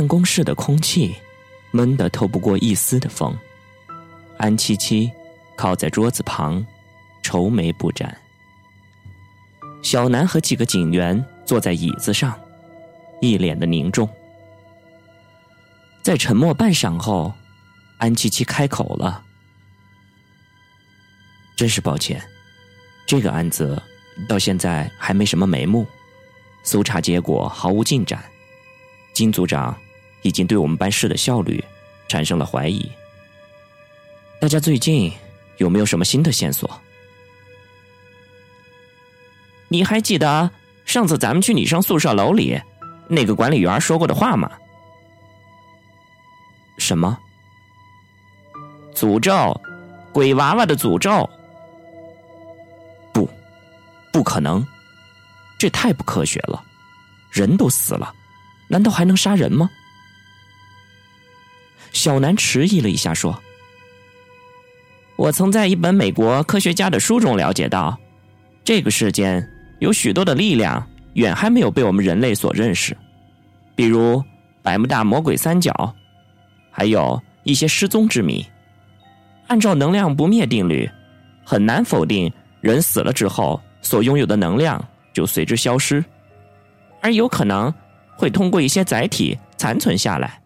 办公室的空气闷得透不过一丝的风。安七七靠在桌子旁，愁眉不展。小南和几个警员坐在椅子上，一脸的凝重。在沉默半晌后，安七七开口了：“真是抱歉，这个案子到现在还没什么眉目，搜查结果毫无进展。金组长已经对我们办事的效率产生了怀疑。大家最近有没有什么新的线索？你还记得上次咱们去女生宿舍楼里，那个管理员说过的话吗？”什么？诅咒，鬼娃娃的诅咒？不，不可能，这太不科学了。人都死了，难道还能杀人吗？小南迟疑了一下，说：“我曾在一本美国科学家的书中了解到，这个世间有许多的力量远还没有被我们人类所认识，比如百慕大魔鬼三角。”还有一些失踪之谜。按照能量不灭定律，很难否定人死了之后所拥有的能量就随之消失，而有可能会通过一些载体残存下来，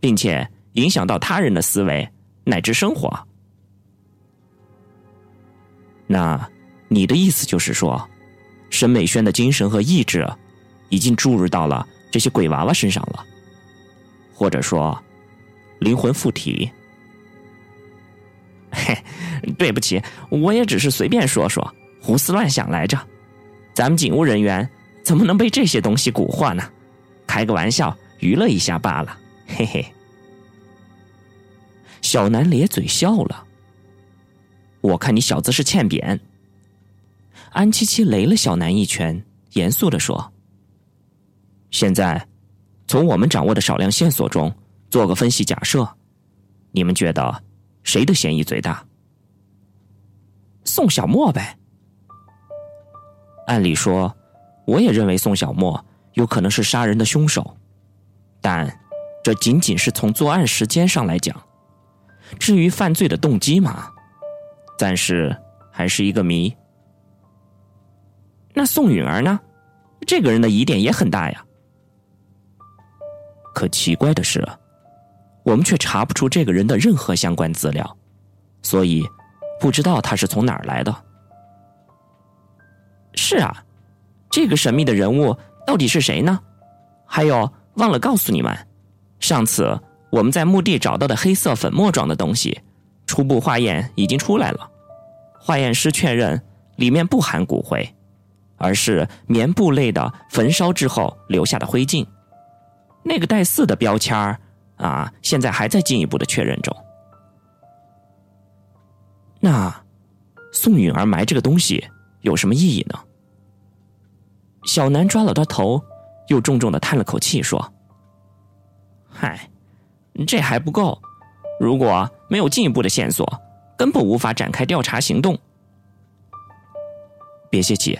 并且影响到他人的思维乃至生活。那你的意思就是说，沈美轩的精神和意志已经注入到了这些鬼娃娃身上了，或者说？灵魂附体？嘿，对不起，我也只是随便说说，胡思乱想来着。咱们警务人员怎么能被这些东西蛊惑呢？开个玩笑，娱乐一下罢了。嘿嘿。小南咧嘴笑了。我看你小子是欠扁。安七七雷了小南一拳，严肃的说：“现在，从我们掌握的少量线索中。”做个分析假设，你们觉得谁的嫌疑最大？宋小沫呗。按理说，我也认为宋小沫有可能是杀人的凶手，但这仅仅是从作案时间上来讲。至于犯罪的动机嘛，暂时还是一个谜。那宋允儿呢？这个人的疑点也很大呀。可奇怪的是。我们却查不出这个人的任何相关资料，所以不知道他是从哪儿来的。是啊，这个神秘的人物到底是谁呢？还有，忘了告诉你们，上次我们在墓地找到的黑色粉末状的东西，初步化验已经出来了。化验师确认里面不含骨灰，而是棉布类的焚烧之后留下的灰烬。那个带四的标签儿。啊，现在还在进一步的确认中。那宋允儿埋这个东西有什么意义呢？小南抓了抓头，又重重的叹了口气，说：“嗨，这还不够。如果没有进一步的线索，根本无法展开调查行动。”别泄气，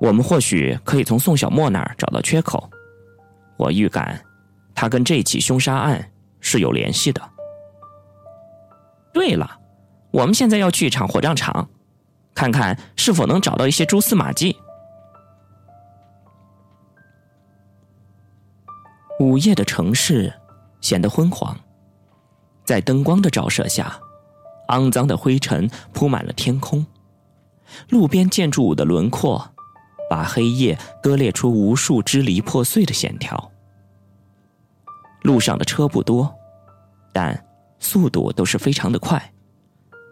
我们或许可以从宋小沫那儿找到缺口。我预感。他跟这起凶杀案是有联系的。对了，我们现在要去一场火葬场，看看是否能找到一些蛛丝马迹。午夜的城市显得昏黄，在灯光的照射下，肮脏的灰尘铺满了天空，路边建筑物的轮廓把黑夜割裂出无数支离破碎的线条。路上的车不多，但速度都是非常的快。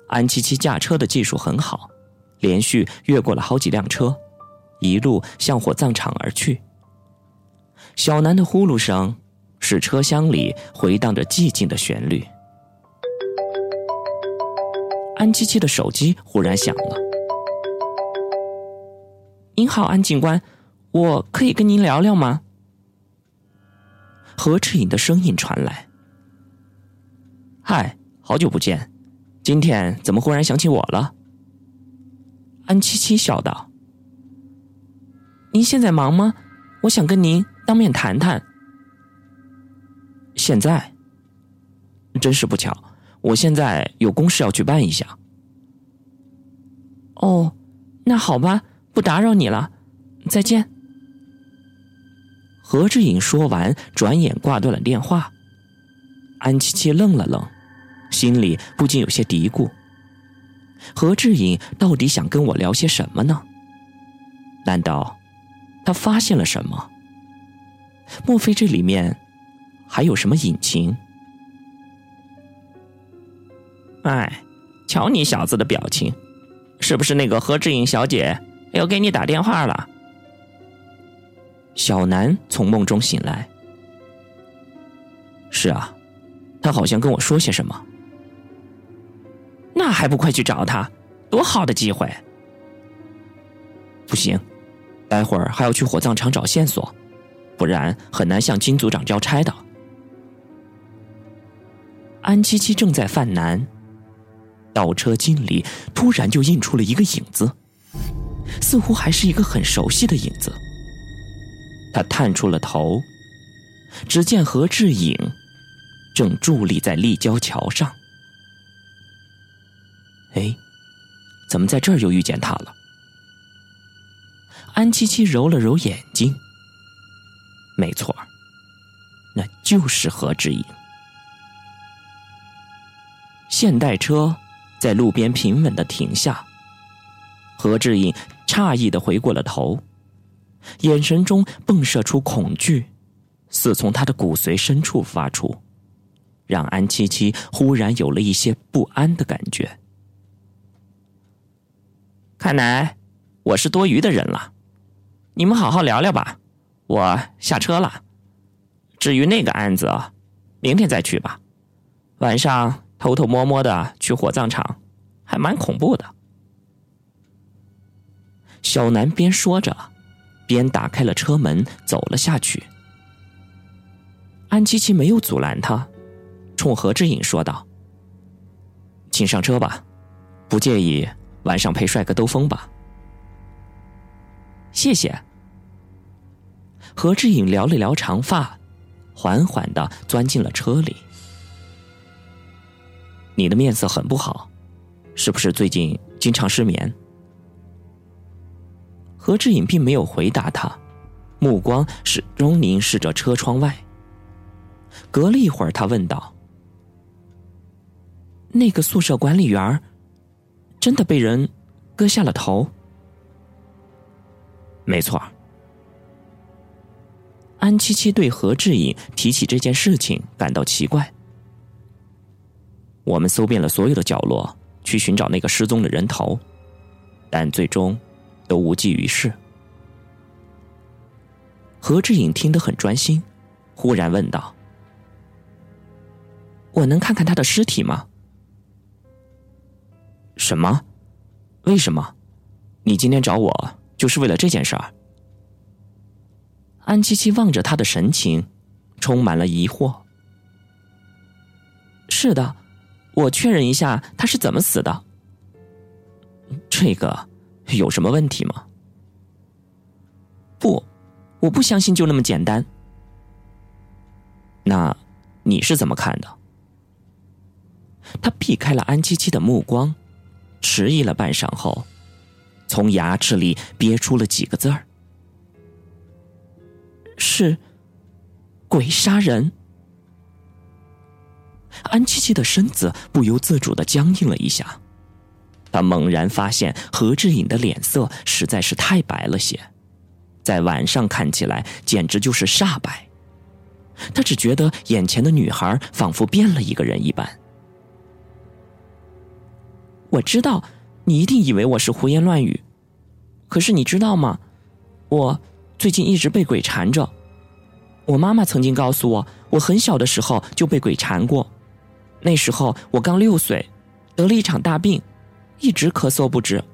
安七七驾车的技术很好，连续越过了好几辆车，一路向火葬场而去。小南的呼噜声使车厢里回荡着寂静的旋律。安七七的手机忽然响了。“您好，安警官，我可以跟您聊聊吗？”何志颖的声音传来：“嗨，好久不见，今天怎么忽然想起我了？”安七七笑道：“您现在忙吗？我想跟您当面谈谈。”现在，真是不巧，我现在有公事要去办一下。哦，那好吧，不打扰你了，再见。何志颖说完，转眼挂断了电话。安七七愣了愣，心里不禁有些嘀咕：何志颖到底想跟我聊些什么呢？难道他发现了什么？莫非这里面还有什么隐情？哎，瞧你小子的表情，是不是那个何志颖小姐要给你打电话了？小南从梦中醒来。是啊，他好像跟我说些什么。那还不快去找他？多好的机会！不行，待会儿还要去火葬场找线索，不然很难向金组长交差的。安七七正在犯难，倒车镜里突然就映出了一个影子，似乎还是一个很熟悉的影子。他探出了头，只见何志颖正伫立在立交桥上。哎，怎么在这儿又遇见他了？安七七揉了揉眼睛，没错，那就是何志颖。现代车在路边平稳的停下，何志颖诧异的回过了头。眼神中迸射出恐惧，似从他的骨髓深处发出，让安七七忽然有了一些不安的感觉。看来我是多余的人了，你们好好聊聊吧，我下车了。至于那个案子，明天再去吧。晚上偷偷摸摸的去火葬场，还蛮恐怖的。小南边说着。边打开了车门，走了下去。安琪琪没有阻拦他，冲何志颖说道：“请上车吧，不介意晚上陪帅哥兜风吧？”谢谢。何志颖撩了撩长发，缓缓的钻进了车里。你的面色很不好，是不是最近经常失眠？何志颖并没有回答他，目光始终凝视着车窗外。隔了一会儿，他问道：“那个宿舍管理员真的被人割下了头？”“没错。”安七七对何志颖提起这件事情感到奇怪。我们搜遍了所有的角落，去寻找那个失踪的人头，但最终。都无济于事。何志颖听得很专心，忽然问道：“我能看看他的尸体吗？”“什么？为什么？你今天找我就是为了这件事儿？”安七七望着他的神情，充满了疑惑。“是的，我确认一下他是怎么死的。”这个。有什么问题吗？不，我不相信就那么简单。那你是怎么看的？他避开了安七七的目光，迟疑了半晌后，从牙齿里憋出了几个字儿：“是鬼杀人。”安七七的身子不由自主的僵硬了一下。他猛然发现何志颖的脸色实在是太白了些，在晚上看起来简直就是煞白。他只觉得眼前的女孩仿佛变了一个人一般。我知道你一定以为我是胡言乱语，可是你知道吗？我最近一直被鬼缠着。我妈妈曾经告诉我，我很小的时候就被鬼缠过，那时候我刚六岁，得了一场大病。一直咳嗽不止。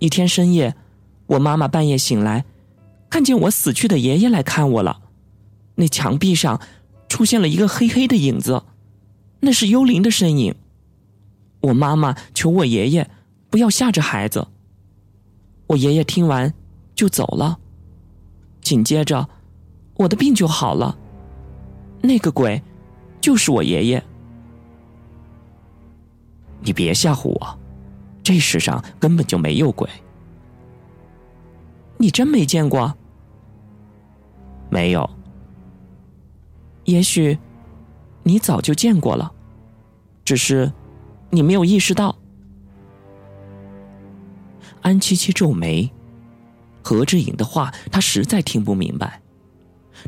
一天深夜，我妈妈半夜醒来，看见我死去的爷爷来看我了。那墙壁上出现了一个黑黑的影子，那是幽灵的身影。我妈妈求我爷爷不要吓着孩子。我爷爷听完就走了。紧接着，我的病就好了。那个鬼，就是我爷爷。你别吓唬我，这世上根本就没有鬼。你真没见过？没有。也许，你早就见过了，只是你没有意识到。安七七皱眉，何志颖的话他实在听不明白。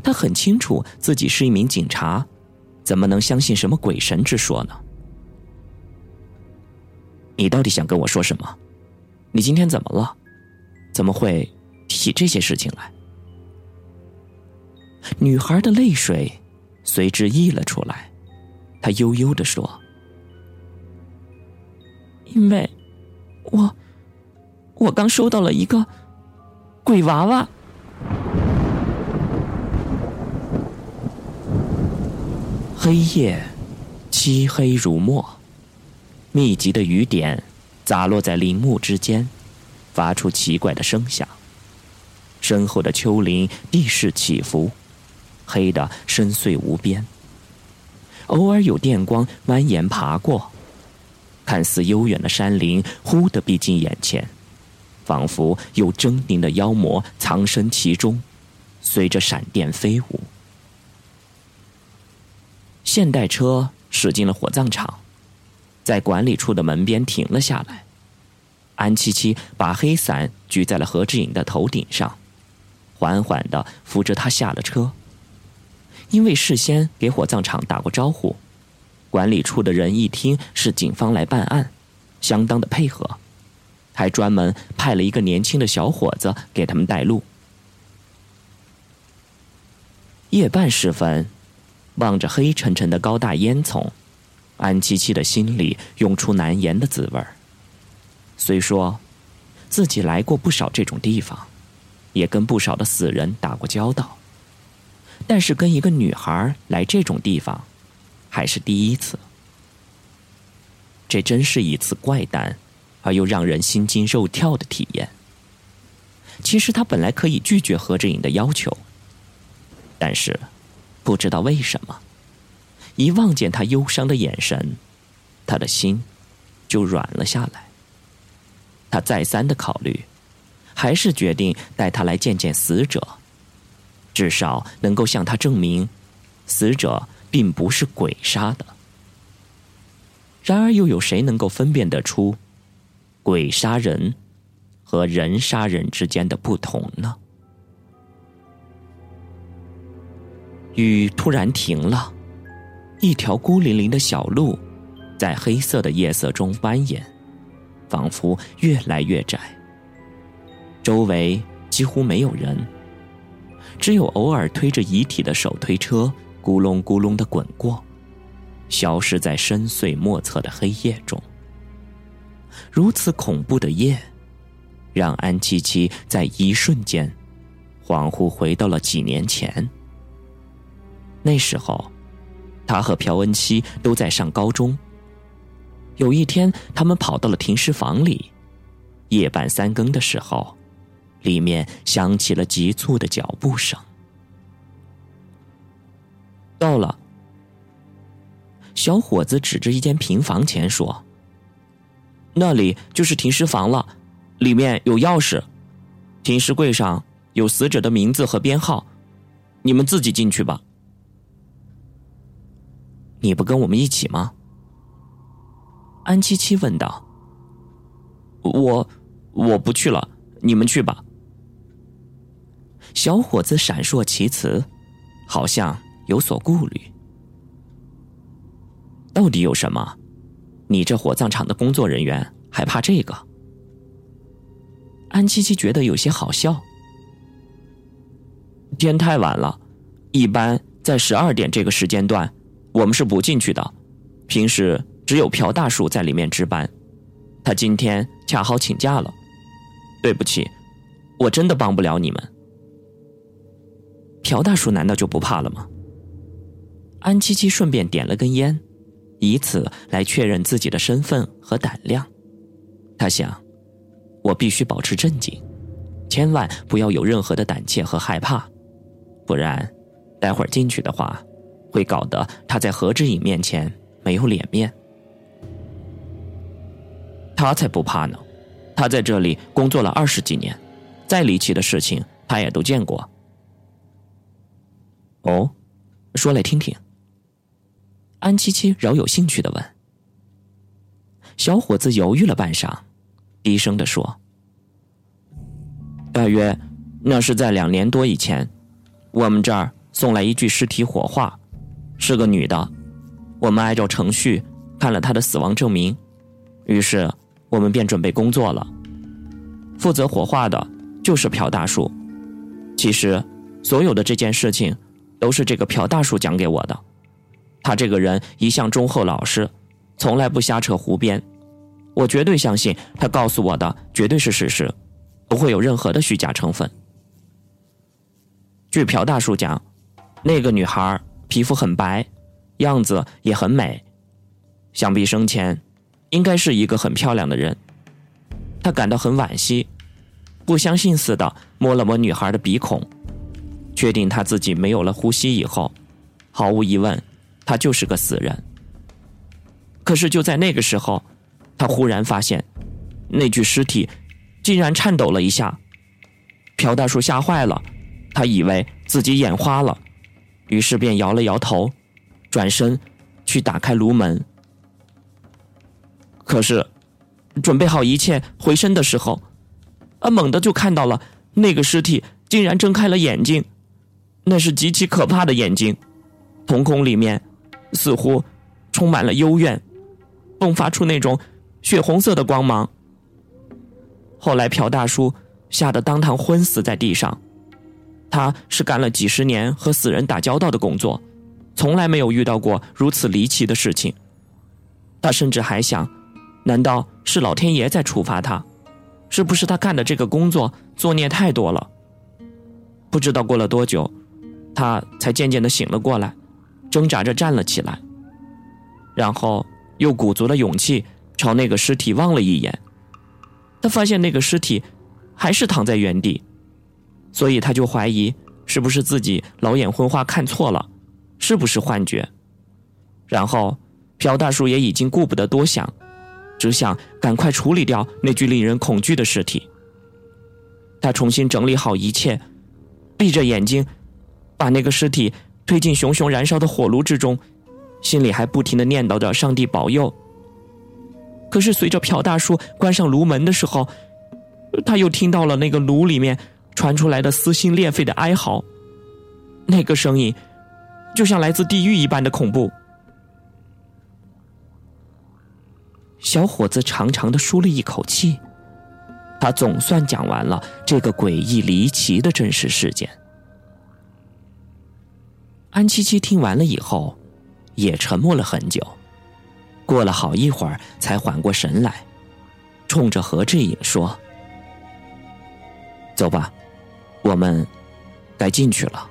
他很清楚自己是一名警察，怎么能相信什么鬼神之说呢？你到底想跟我说什么？你今天怎么了？怎么会提起这些事情来？女孩的泪水随之溢了出来，她悠悠的说：“因为，我。”我刚收到了一个鬼娃娃。黑夜，漆黑如墨，密集的雨点砸落在林木之间，发出奇怪的声响。身后的丘陵地势起伏，黑的深邃无边。偶尔有电光蜿蜒爬过，看似悠远的山林忽地逼近眼前。仿佛有狰狞的妖魔藏身其中，随着闪电飞舞。现代车驶进了火葬场，在管理处的门边停了下来。安七七把黑伞举在了何志颖的头顶上，缓缓的扶着他下了车。因为事先给火葬场打过招呼，管理处的人一听是警方来办案，相当的配合。还专门派了一个年轻的小伙子给他们带路。夜半时分，望着黑沉沉的高大烟囱，安七七的心里涌出难言的滋味。虽说自己来过不少这种地方，也跟不少的死人打过交道，但是跟一个女孩来这种地方，还是第一次。这真是一次怪诞。而又让人心惊肉跳的体验。其实他本来可以拒绝何志颖的要求，但是不知道为什么，一望见他忧伤的眼神，他的心就软了下来。他再三的考虑，还是决定带他来见见死者，至少能够向他证明，死者并不是鬼杀的。然而，又有谁能够分辨得出？鬼杀人和人杀人之间的不同呢？雨突然停了，一条孤零零的小路在黑色的夜色中蜿蜒，仿佛越来越窄。周围几乎没有人，只有偶尔推着遗体的手推车咕隆咕隆的滚过，消失在深邃莫测的黑夜中。如此恐怖的夜，让安七七在一瞬间恍惚回到了几年前。那时候，他和朴恩熙都在上高中。有一天，他们跑到了停尸房里，夜半三更的时候，里面响起了急促的脚步声。到了，小伙子指着一间平房前说。那里就是停尸房了，里面有钥匙，停尸柜上有死者的名字和编号，你们自己进去吧。你不跟我们一起吗？安七七问道。我我不去了，你们去吧。小伙子闪烁其词，好像有所顾虑。到底有什么？你这火葬场的工作人员还怕这个？安七七觉得有些好笑。天太晚了，一般在十二点这个时间段，我们是不进去的。平时只有朴大叔在里面值班，他今天恰好请假了。对不起，我真的帮不了你们。朴大叔难道就不怕了吗？安七七顺便点了根烟。以此来确认自己的身份和胆量，他想，我必须保持镇静，千万不要有任何的胆怯和害怕，不然，待会儿进去的话，会搞得他在何志颖面前没有脸面。他才不怕呢，他在这里工作了二十几年，再离奇的事情他也都见过。哦，说来听听。安七七饶有兴趣的问。小伙子犹豫了半晌，低声的说：“大约那是在两年多以前，我们这儿送来一具尸体火化，是个女的。我们按照程序看了她的死亡证明，于是我们便准备工作了。负责火化的就是朴大叔。其实，所有的这件事情都是这个朴大叔讲给我的。他这个人一向忠厚老实，从来不瞎扯胡编。”我绝对相信他告诉我的绝对是事实，不会有任何的虚假成分。据朴大叔讲，那个女孩皮肤很白，样子也很美，想必生前应该是一个很漂亮的人。他感到很惋惜，不相信似的摸了摸女孩的鼻孔，确定她自己没有了呼吸以后，毫无疑问，她就是个死人。可是就在那个时候。他忽然发现，那具尸体竟然颤抖了一下。朴大叔吓坏了，他以为自己眼花了，于是便摇了摇头，转身去打开炉门。可是，准备好一切回身的时候，啊，猛地就看到了那个尸体竟然睁开了眼睛，那是极其可怕的眼睛，瞳孔里面似乎充满了幽怨，迸发出那种。血红色的光芒。后来，朴大叔吓得当堂昏死在地上。他是干了几十年和死人打交道的工作，从来没有遇到过如此离奇的事情。他甚至还想，难道是老天爷在处罚他？是不是他干的这个工作作孽太多了？不知道过了多久，他才渐渐的醒了过来，挣扎着站了起来，然后又鼓足了勇气。朝那个尸体望了一眼，他发现那个尸体还是躺在原地，所以他就怀疑是不是自己老眼昏花看错了，是不是幻觉。然后朴大叔也已经顾不得多想，只想赶快处理掉那具令人恐惧的尸体。他重新整理好一切，闭着眼睛，把那个尸体推进熊熊燃烧的火炉之中，心里还不停的念叨着“上帝保佑”。可是，随着朴大叔关上炉门的时候，他又听到了那个炉里面传出来的撕心裂肺的哀嚎。那个声音，就像来自地狱一般的恐怖。小伙子长长的舒了一口气，他总算讲完了这个诡异离奇的真实事件。安七七听完了以后，也沉默了很久。过了好一会儿，才缓过神来，冲着何志颖说：“走吧，我们该进去了。”